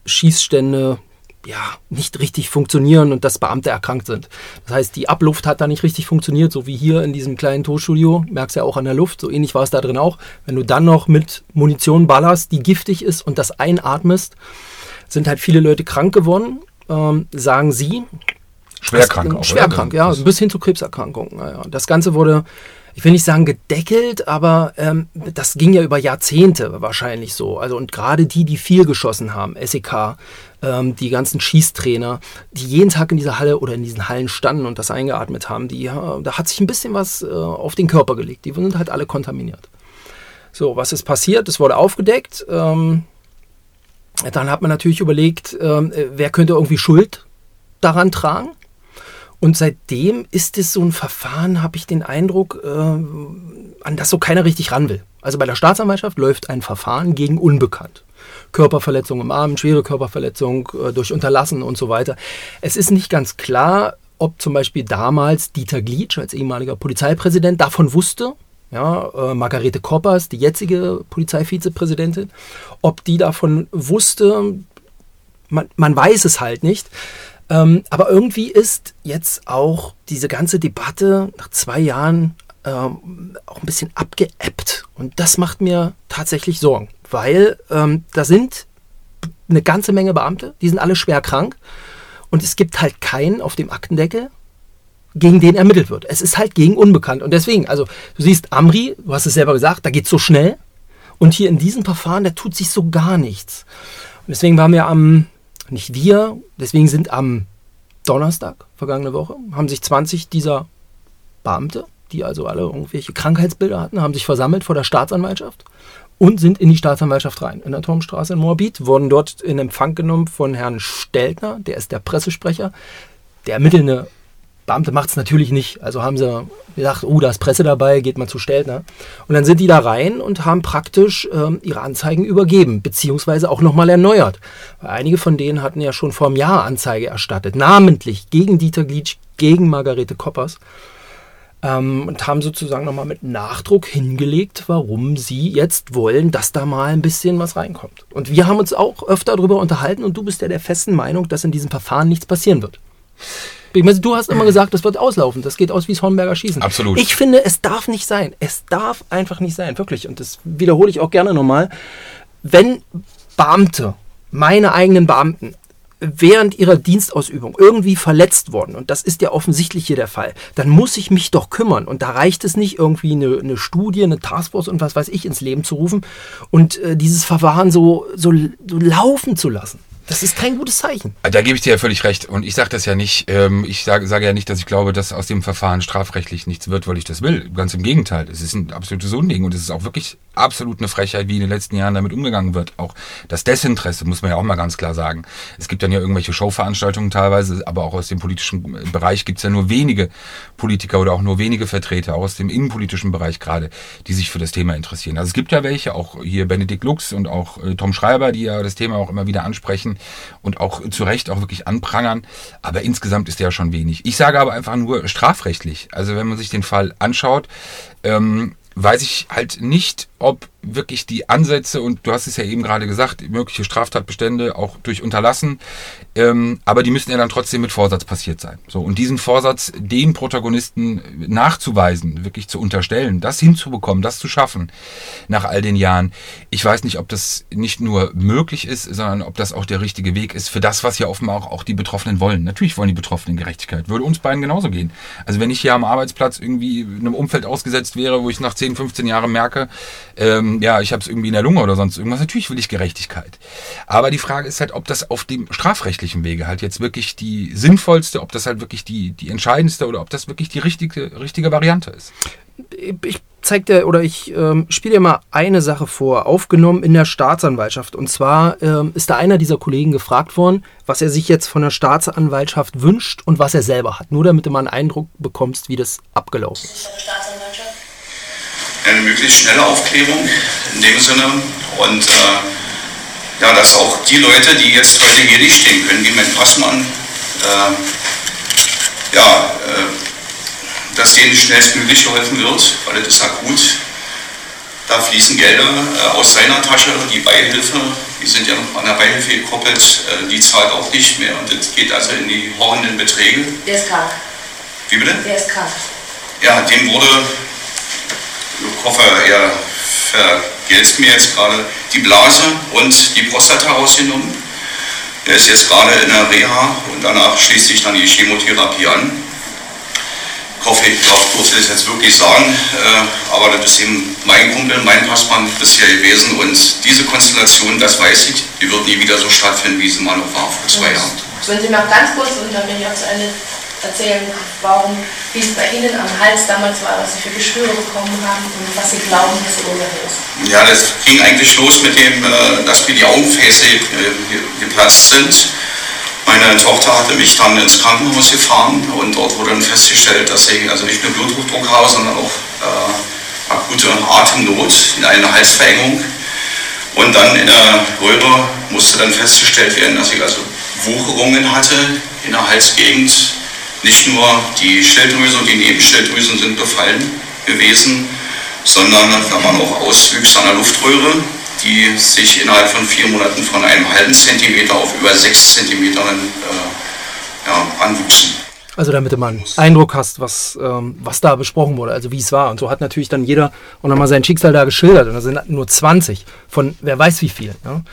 Speaker 3: Schießstände ja, nicht richtig funktionieren und dass Beamte erkrankt sind. Das heißt, die Abluft hat da nicht richtig funktioniert, so wie hier in diesem kleinen Tonstudio. Merkst ja auch an der Luft, so ähnlich war es da drin auch. Wenn du dann noch mit Munition ballerst, die giftig ist und das einatmest, sind halt viele Leute krank geworden, ähm, sagen sie.
Speaker 2: Schwerkrank
Speaker 3: Das-
Speaker 2: auch.
Speaker 3: Schwerkrank, ja, bis hin zu Krebserkrankungen. Ja, ja. Das Ganze wurde, ich will nicht sagen gedeckelt, aber ähm, das ging ja über Jahrzehnte wahrscheinlich so. Also und gerade die, die viel geschossen haben, SEK, ähm, die ganzen Schießtrainer, die jeden Tag in dieser Halle oder in diesen Hallen standen und das eingeatmet haben, die, ja, da hat sich ein bisschen was äh, auf den Körper gelegt. Die sind halt alle kontaminiert. So, was ist passiert? Es wurde aufgedeckt. Ähm, dann hat man natürlich überlegt, ähm, äh, wer könnte irgendwie Schuld daran tragen. Und seitdem ist es so ein Verfahren, habe ich den Eindruck, äh, an das so keiner richtig ran will. Also bei der Staatsanwaltschaft läuft ein Verfahren gegen Unbekannt. Körperverletzung im Arm, schwere Körperverletzung äh, durch Unterlassen und so weiter. Es ist nicht ganz klar, ob zum Beispiel damals Dieter Glitsch als ehemaliger Polizeipräsident davon wusste, ja, äh, Margarete Koppers, die jetzige Polizeivizepräsidentin, ob die davon wusste, man, man weiß es halt nicht. Ähm, aber irgendwie ist jetzt auch diese ganze Debatte nach zwei Jahren ähm, auch ein bisschen abgeebbt. Und das macht mir tatsächlich Sorgen, weil ähm, da sind eine ganze Menge Beamte, die sind alle schwer krank. Und es gibt halt keinen auf dem Aktendeckel, gegen den ermittelt wird. Es ist halt gegen Unbekannt. Und deswegen, also du siehst Amri, du hast es selber gesagt, da geht es so schnell. Und hier in diesem Verfahren, da tut sich so gar nichts. Und deswegen waren wir am, nicht wir, deswegen sind am Donnerstag, vergangene Woche, haben sich 20 dieser Beamte, die also alle irgendwelche Krankheitsbilder hatten, haben sich versammelt vor der Staatsanwaltschaft und sind in die Staatsanwaltschaft rein. In der Turmstraße in Moabit, wurden dort in Empfang genommen von Herrn Steltner, der ist der Pressesprecher. Der ermittelnde Beamte macht es natürlich nicht. Also haben sie gesagt, oh, da ist Presse dabei, geht mal zu Steltner. Und dann sind die da rein und haben praktisch ähm, ihre Anzeigen übergeben, beziehungsweise auch nochmal erneuert. Weil einige von denen hatten ja schon vor einem Jahr Anzeige erstattet, namentlich gegen Dieter Glitsch, gegen Margarete Koppers. Ähm, und haben sozusagen nochmal mit Nachdruck hingelegt, warum sie jetzt wollen, dass da mal ein bisschen was reinkommt. Und wir haben uns auch öfter darüber unterhalten und du bist ja der festen Meinung, dass in diesem Verfahren nichts passieren wird. Ich meine, du hast immer gesagt, das wird auslaufen. Das geht aus wie das Hornberger Schießen.
Speaker 2: Absolut.
Speaker 3: Ich finde, es darf nicht sein. Es darf einfach nicht sein, wirklich. Und das wiederhole ich auch gerne nochmal. Wenn Beamte, meine eigenen Beamten, während ihrer Dienstausübung irgendwie verletzt worden, und das ist ja offensichtlich hier der Fall, dann muss ich mich doch kümmern. Und da reicht es nicht, irgendwie eine, eine Studie, eine Taskforce und was weiß ich ins Leben zu rufen und äh, dieses Verfahren so, so, so laufen zu lassen. Das ist kein gutes Zeichen.
Speaker 2: Da gebe ich dir ja völlig recht. Und ich sage das ja nicht, ähm, ich sage, sage ja nicht, dass ich glaube, dass aus dem Verfahren strafrechtlich nichts wird, weil ich das will. Ganz im Gegenteil. Es ist ein absolutes Unding und es ist auch wirklich absolut eine Frechheit, wie in den letzten Jahren damit umgegangen wird. Auch das Desinteresse, muss man ja auch mal ganz klar sagen. Es gibt dann ja irgendwelche Showveranstaltungen teilweise, aber auch aus dem politischen Bereich gibt es ja nur wenige Politiker oder auch nur wenige Vertreter, auch aus dem innenpolitischen Bereich gerade, die sich für das Thema interessieren. Also es gibt ja welche, auch hier Benedikt Lux und auch äh, Tom Schreiber, die ja das Thema auch immer wieder ansprechen und auch zu Recht auch wirklich anprangern. Aber insgesamt ist ja schon wenig. Ich sage aber einfach nur strafrechtlich. Also wenn man sich den Fall anschaut, ähm, weiß ich halt nicht, ob wirklich die Ansätze, und du hast es ja eben gerade gesagt, mögliche Straftatbestände auch durch Unterlassen, ähm, aber die müssen ja dann trotzdem mit Vorsatz passiert sein. So, und diesen Vorsatz den Protagonisten nachzuweisen, wirklich zu unterstellen, das hinzubekommen, das zu schaffen, nach all den Jahren, ich weiß nicht, ob das nicht nur möglich ist, sondern ob das auch der richtige Weg ist für das, was ja offenbar auch, auch die Betroffenen wollen. Natürlich wollen die Betroffenen Gerechtigkeit. Würde uns beiden genauso gehen. Also wenn ich hier am Arbeitsplatz irgendwie in einem Umfeld ausgesetzt wäre, wo ich nach 10, 15 Jahren merke, ähm, ja, ich habe es irgendwie in der Lunge oder sonst irgendwas. Natürlich will ich Gerechtigkeit. Aber die Frage ist halt, ob das auf dem strafrechtlichen Wege halt jetzt wirklich die sinnvollste, ob das halt wirklich die, die entscheidendste oder ob das wirklich die richtige, richtige Variante ist.
Speaker 3: Ich zeig dir oder ich ähm, spiele dir mal eine Sache vor, aufgenommen in der Staatsanwaltschaft. Und zwar ähm, ist da einer dieser Kollegen gefragt worden, was er sich jetzt von der Staatsanwaltschaft wünscht und was er selber hat. Nur damit du mal einen Eindruck bekommst, wie das abgelaufen ist
Speaker 4: eine möglichst schnelle Aufklärung in dem Sinne und äh, ja, dass auch die Leute, die jetzt heute hier nicht stehen können, wie mein Passmann, äh, ja, äh, dass denen schnellstmöglich geholfen wird, weil das ist akut. Da fließen Gelder äh, aus seiner Tasche, die Beihilfe, die sind ja noch an der Beihilfe gekoppelt, äh, die zahlt auch nicht mehr und das geht also in die horrenden Beträge.
Speaker 5: Der ist krank.
Speaker 4: Wie bitte?
Speaker 5: Der ist krank.
Speaker 4: Ja, dem wurde ich hoffe, er vergelt's mir jetzt gerade, die Blase und die Prostata rausgenommen. Er ist jetzt gerade in der Reha und danach schließt sich dann die Chemotherapie an. Ich hoffe, ich darf das jetzt wirklich sagen, äh, aber das ist eben mein Kumpel, mein Passmann bisher gewesen und diese Konstellation, das weiß ich, die wird nie wieder so stattfinden, wie sie mal noch war vor zwei Jahren.
Speaker 5: Wenn Sie mal ganz kurz, und dann bin ich auch zu Ende, erzählen, warum, wie es bei Ihnen am Hals damals war, was Sie für Geschwüre bekommen haben und was Sie glauben, dass die Ursache ist.
Speaker 4: Ja, das ging eigentlich los mit dem, äh, dass mir die Augenfäße äh, geplatzt sind. Meine Tochter hatte mich dann ins Krankenhaus gefahren und dort wurde dann festgestellt, dass ich also nicht nur Bluthochdruck habe, sondern auch äh, akute Atemnot in einer Halsverengung. Und dann in der Röhre musste dann festgestellt werden, dass ich also Wucherungen hatte in der Halsgegend nicht nur die Schilddrüse und die Nebenschilddrüsen sind befallen gewesen, sondern da waren auch Auswüchse an der Luftröhre, die sich innerhalb von vier Monaten von einem halben Zentimeter auf über sechs Zentimeter äh, ja, anwuchsen.
Speaker 3: Also damit du mal einen Eindruck hast, was, ähm, was da besprochen wurde, also wie es war. Und so hat natürlich dann jeder auch nochmal sein Schicksal da geschildert. Und da sind nur 20 von wer weiß wie viel. Ne?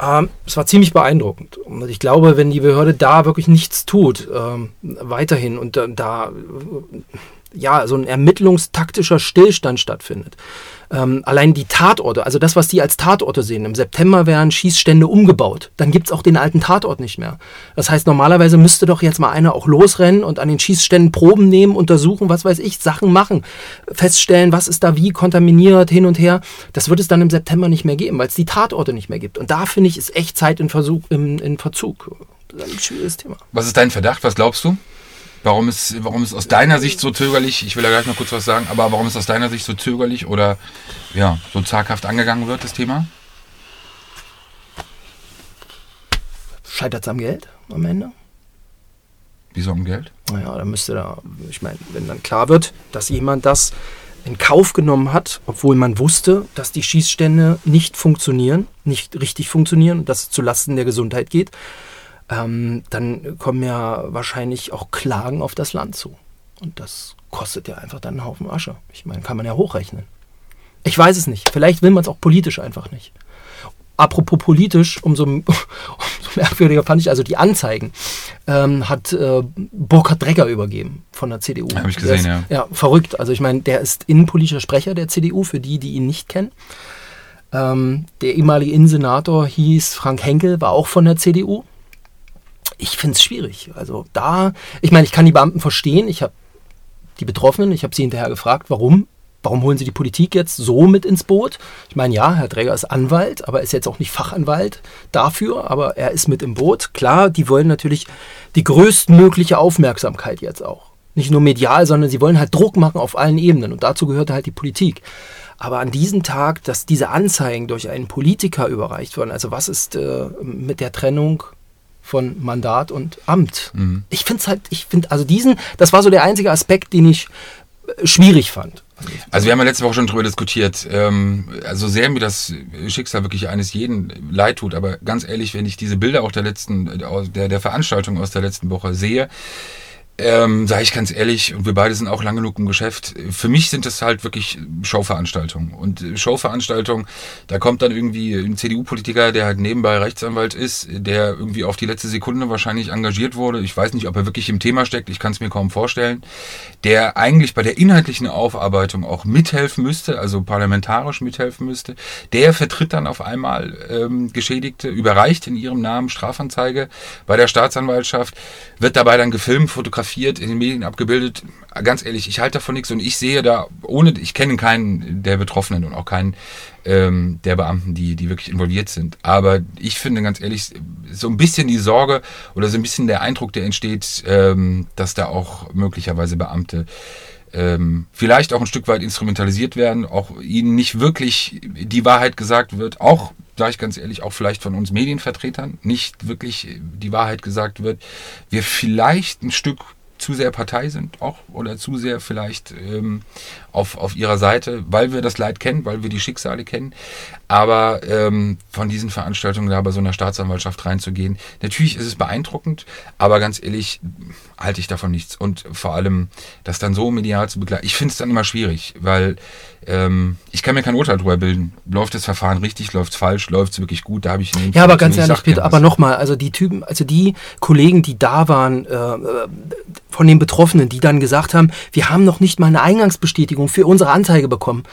Speaker 3: Ähm, es war ziemlich beeindruckend. Und ich glaube, wenn die Behörde da wirklich nichts tut, ähm, weiterhin und äh, da ja, so ein ermittlungstaktischer Stillstand stattfindet. Ähm, allein die Tatorte, also das, was die als Tatorte sehen, im September werden Schießstände umgebaut. Dann gibt es auch den alten Tatort nicht mehr. Das heißt, normalerweise müsste doch jetzt mal einer auch losrennen und an den Schießständen Proben nehmen, untersuchen, was weiß ich, Sachen machen, feststellen, was ist da wie kontaminiert, hin und her. Das wird es dann im September nicht mehr geben, weil es die Tatorte nicht mehr gibt. Und da finde ich, ist echt Zeit in, Versuch, in, in Verzug. Das ist ein schwieriges Thema.
Speaker 2: Was ist dein Verdacht? Was glaubst du? Warum ist, warum ist aus deiner Sicht so zögerlich, ich will da gleich noch kurz was sagen, aber warum ist aus deiner Sicht so zögerlich oder ja, so zaghaft angegangen wird, das Thema?
Speaker 3: Scheitert es am Geld am Ende?
Speaker 2: Wieso am Geld?
Speaker 3: Naja, da müsste da, ich meine, wenn dann klar wird, dass jemand das in Kauf genommen hat, obwohl man wusste, dass die Schießstände nicht funktionieren, nicht richtig funktionieren, dass es zulasten der Gesundheit geht, ähm, dann kommen ja wahrscheinlich auch Klagen auf das Land zu. Und das kostet ja einfach dann einen Haufen Asche. Ich meine, kann man ja hochrechnen. Ich weiß es nicht. Vielleicht will man es auch politisch einfach nicht. Apropos politisch, umso, umso merkwürdiger fand ich also die Anzeigen, ähm, hat äh, Burkhard Drecker übergeben von der CDU.
Speaker 2: Habe ich gesehen,
Speaker 3: ist,
Speaker 2: ja.
Speaker 3: Ja, verrückt. Also ich meine, der ist innenpolitischer Sprecher der CDU, für die, die ihn nicht kennen. Ähm, der ehemalige Innensenator hieß Frank Henkel, war auch von der CDU ich finde es schwierig. Also da, ich meine, ich kann die Beamten verstehen, ich habe die Betroffenen, ich habe sie hinterher gefragt, warum Warum holen Sie die Politik jetzt so mit ins Boot? Ich meine, ja, Herr Träger ist Anwalt, aber ist jetzt auch nicht Fachanwalt dafür, aber er ist mit im Boot. Klar, die wollen natürlich die größtmögliche Aufmerksamkeit jetzt auch. Nicht nur medial, sondern sie wollen halt Druck machen auf allen Ebenen und dazu gehört halt die Politik. Aber an diesem Tag, dass diese Anzeigen durch einen Politiker überreicht wurden, also was ist äh, mit der Trennung von Mandat und Amt. Mhm. Ich finde es halt, ich finde, also diesen, das war so der einzige Aspekt, den ich äh, schwierig fand.
Speaker 2: Also wir haben ja letzte Woche schon drüber diskutiert. Ähm, also sehr mir das Schicksal wirklich eines jeden leid tut, aber ganz ehrlich, wenn ich diese Bilder auch der letzten, äh, der, der Veranstaltung aus der letzten Woche sehe, ähm, sage ich ganz ehrlich, und wir beide sind auch lang genug im Geschäft, für mich sind das halt wirklich Showveranstaltungen. Und Showveranstaltungen, da kommt dann irgendwie ein CDU-Politiker, der halt nebenbei Rechtsanwalt ist, der irgendwie auf die letzte Sekunde wahrscheinlich engagiert wurde. Ich weiß nicht, ob er wirklich im Thema steckt, ich kann es mir kaum vorstellen. Der eigentlich bei der inhaltlichen Aufarbeitung auch mithelfen müsste, also parlamentarisch mithelfen müsste. Der vertritt dann auf einmal ähm, Geschädigte, überreicht in ihrem Namen Strafanzeige bei der Staatsanwaltschaft, wird dabei dann gefilmt, fotografiert fotografiert, in den Medien abgebildet. Ganz ehrlich, ich halte davon nichts und ich sehe da, ohne, ich kenne keinen der Betroffenen und auch keinen ähm, der Beamten, die, die wirklich involviert sind. Aber ich finde ganz ehrlich, so ein bisschen die Sorge oder so ein bisschen der Eindruck, der entsteht, ähm, dass da auch möglicherweise Beamte ähm, vielleicht auch ein Stück weit instrumentalisiert werden, auch ihnen nicht wirklich die Wahrheit gesagt wird, auch sage ich ganz ehrlich, auch vielleicht von uns Medienvertretern nicht wirklich die Wahrheit gesagt wird, wir vielleicht ein Stück zu sehr Partei sind auch oder zu sehr vielleicht ähm, auf, auf ihrer Seite, weil wir das Leid kennen, weil wir die Schicksale kennen. Aber ähm, von diesen Veranstaltungen da bei so einer Staatsanwaltschaft reinzugehen, natürlich ist es beeindruckend, aber ganz ehrlich halte ich davon nichts. Und vor allem, das dann so medial zu begleiten, ich finde es dann immer schwierig, weil ähm, ich kann mir kein Urteil darüber bilden. Läuft das Verfahren richtig, läuft es falsch, läuft es wirklich gut, da habe ich
Speaker 3: Ja, aber ganz ehrlich, Peter, aber nochmal, also die Typen, also die Kollegen, die da waren, äh, von den Betroffenen, die dann gesagt haben, wir haben noch nicht mal eine Eingangsbestätigung für unsere Anzeige bekommen.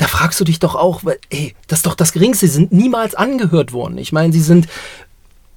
Speaker 3: Da fragst du dich doch auch, ey, das ist doch das Geringste. Sie sind niemals angehört worden. Ich meine, sie sind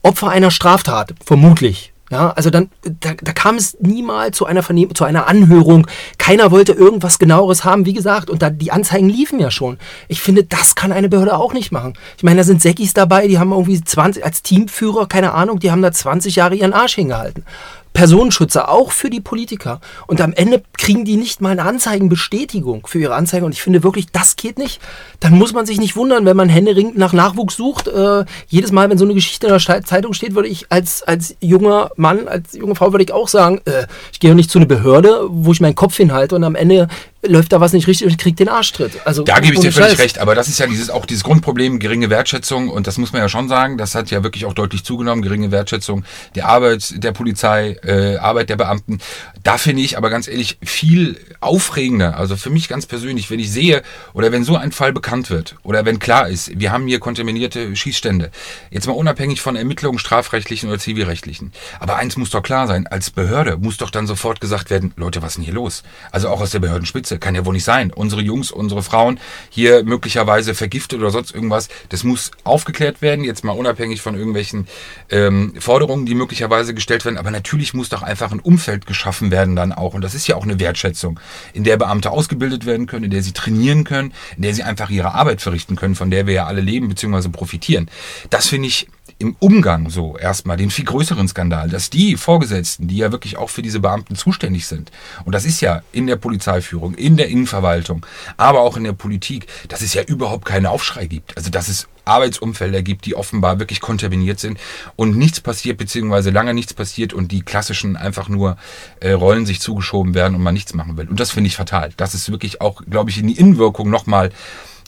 Speaker 3: Opfer einer Straftat, vermutlich. Ja, also dann, da, da kam es niemals zu einer Vernehm zu einer Anhörung. Keiner wollte irgendwas genaueres haben, wie gesagt, und da die Anzeigen liefen ja schon. Ich finde, das kann eine Behörde auch nicht machen. Ich meine, da sind Säckis dabei, die haben irgendwie 20 als Teamführer, keine Ahnung, die haben da 20 Jahre ihren Arsch hingehalten. Personenschützer, auch für die Politiker. Und am Ende kriegen die nicht mal eine Anzeigenbestätigung für ihre Anzeige. Und ich finde wirklich, das geht nicht. Dann muss man sich nicht wundern, wenn man händeringend nach Nachwuchs sucht. Äh, jedes Mal, wenn so eine Geschichte in der Zeitung steht, würde ich als, als junger Mann, als junge Frau, würde ich auch sagen, äh, ich gehe nicht zu einer Behörde, wo ich meinen Kopf hinhalte und am Ende läuft da was nicht richtig und kriegt den Arschtritt. Also,
Speaker 2: Da gebe ich dir völlig
Speaker 3: Scheiß.
Speaker 2: recht, aber das ist ja dieses, auch dieses Grundproblem, geringe Wertschätzung und das muss man ja schon sagen, das hat ja wirklich auch deutlich zugenommen, geringe Wertschätzung der Arbeit der Polizei, äh, Arbeit der Beamten. Da finde ich aber ganz ehrlich viel aufregender, also für mich ganz persönlich, wenn ich sehe oder wenn so ein Fall bekannt wird oder wenn klar ist, wir haben hier kontaminierte Schießstände, jetzt mal unabhängig von Ermittlungen strafrechtlichen oder zivilrechtlichen, aber eins muss doch klar sein, als Behörde muss doch dann sofort gesagt werden, Leute, was ist denn hier los? Also auch aus der Behördenspitze, kann ja wohl nicht sein. Unsere Jungs, unsere Frauen hier möglicherweise vergiftet oder sonst irgendwas, das muss aufgeklärt werden, jetzt mal unabhängig von irgendwelchen ähm, Forderungen, die möglicherweise gestellt werden, aber natürlich muss doch einfach ein Umfeld geschaffen werden dann auch und das ist ja auch eine Wertschätzung, in der Beamte ausgebildet werden können, in der sie trainieren können, in der sie einfach ihre Arbeit verrichten können, von der wir ja alle leben bzw. profitieren. Das finde ich im Umgang so erstmal den viel größeren Skandal, dass die Vorgesetzten, die ja wirklich auch für diese Beamten zuständig sind, und das ist ja in der Polizeiführung, in der Innenverwaltung, aber auch in der Politik, dass es ja überhaupt keinen Aufschrei gibt. Also dass es Arbeitsumfelder gibt, die offenbar wirklich kontaminiert sind und nichts passiert, beziehungsweise lange nichts passiert und die klassischen einfach nur äh, Rollen sich zugeschoben werden und man nichts machen will. Und das finde ich fatal. Das ist wirklich auch, glaube ich, in die Innenwirkung nochmal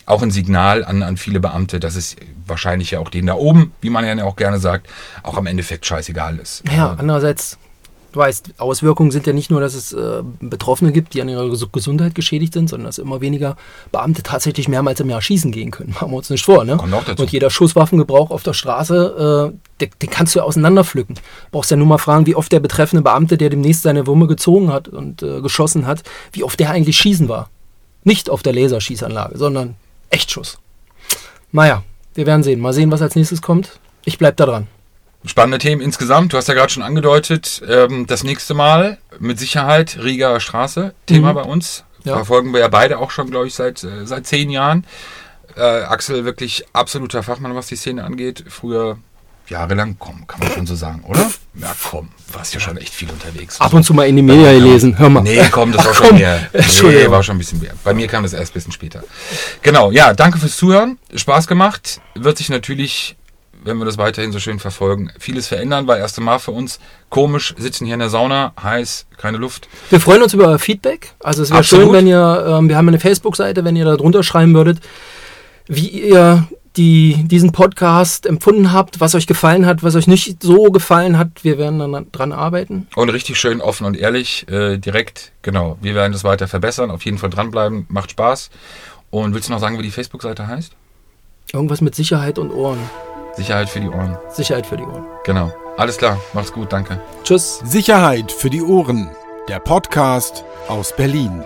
Speaker 2: auch ein Signal an, an viele Beamte, dass es wahrscheinlich ja auch denen da oben, wie man ja auch gerne sagt, auch am Endeffekt scheißegal ist.
Speaker 3: Ja, andererseits, du weißt, Auswirkungen sind ja nicht nur, dass es äh, Betroffene gibt, die an ihrer Ges- Gesundheit geschädigt sind, sondern dass immer weniger Beamte tatsächlich mehrmals im Jahr schießen gehen können. Machen wir uns nicht vor, ne?
Speaker 2: Kommt auch dazu.
Speaker 3: Und jeder Schusswaffengebrauch auf der Straße, äh, den, den kannst du ja auseinanderpflücken. Brauchst ja nur mal fragen, wie oft der betreffende Beamte, der demnächst seine Wumme gezogen hat und äh, geschossen hat, wie oft der eigentlich schießen war. Nicht auf der Laserschießanlage, sondern Echtschuss. Naja, wir werden sehen. Mal sehen, was als nächstes kommt. Ich bleib da dran.
Speaker 2: Spannende Themen insgesamt. Du hast ja gerade schon angedeutet, ähm, das nächste Mal mit Sicherheit Rieger Straße, Thema
Speaker 3: Mhm.
Speaker 2: bei uns.
Speaker 3: Ja.
Speaker 2: Verfolgen wir ja beide auch schon, glaube ich, seit, äh, seit zehn Jahren. Äh, Axel wirklich absoluter Fachmann, was die Szene angeht. Früher jahrelang, komm, kann man schon so sagen, oder? Ja, komm, warst ja schon echt viel unterwegs.
Speaker 3: Ab und zu mal in die Media gelesen. Hör mal.
Speaker 2: Nee, komm, das war
Speaker 3: Ach,
Speaker 2: schon
Speaker 3: komm.
Speaker 2: mehr. Nee, war schon ein bisschen mehr. Bei mir kam das erst ein bisschen später. Genau, ja, danke fürs Zuhören. Spaß gemacht. Wird sich natürlich, wenn wir das weiterhin so schön verfolgen, vieles verändern. War erste Mal für uns. Komisch, sitzen hier in der Sauna, heiß, keine Luft.
Speaker 3: Wir freuen uns über Feedback. Also es wäre schön, wenn ihr, ähm, wir haben eine Facebook-Seite, wenn ihr da drunter schreiben würdet, wie ihr die, diesen Podcast empfunden habt, was euch gefallen hat, was euch nicht so gefallen hat. Wir werden dann dran arbeiten.
Speaker 2: Und richtig schön offen und ehrlich, äh, direkt, genau. Wir werden das weiter verbessern, auf jeden Fall dranbleiben, macht Spaß. Und willst du noch sagen, wie die Facebook-Seite heißt?
Speaker 3: Irgendwas mit Sicherheit und Ohren.
Speaker 2: Sicherheit für die Ohren.
Speaker 3: Sicherheit für die Ohren.
Speaker 2: Genau. Alles klar, macht's gut, danke.
Speaker 3: Tschüss.
Speaker 1: Sicherheit für die Ohren. Der Podcast aus Berlin.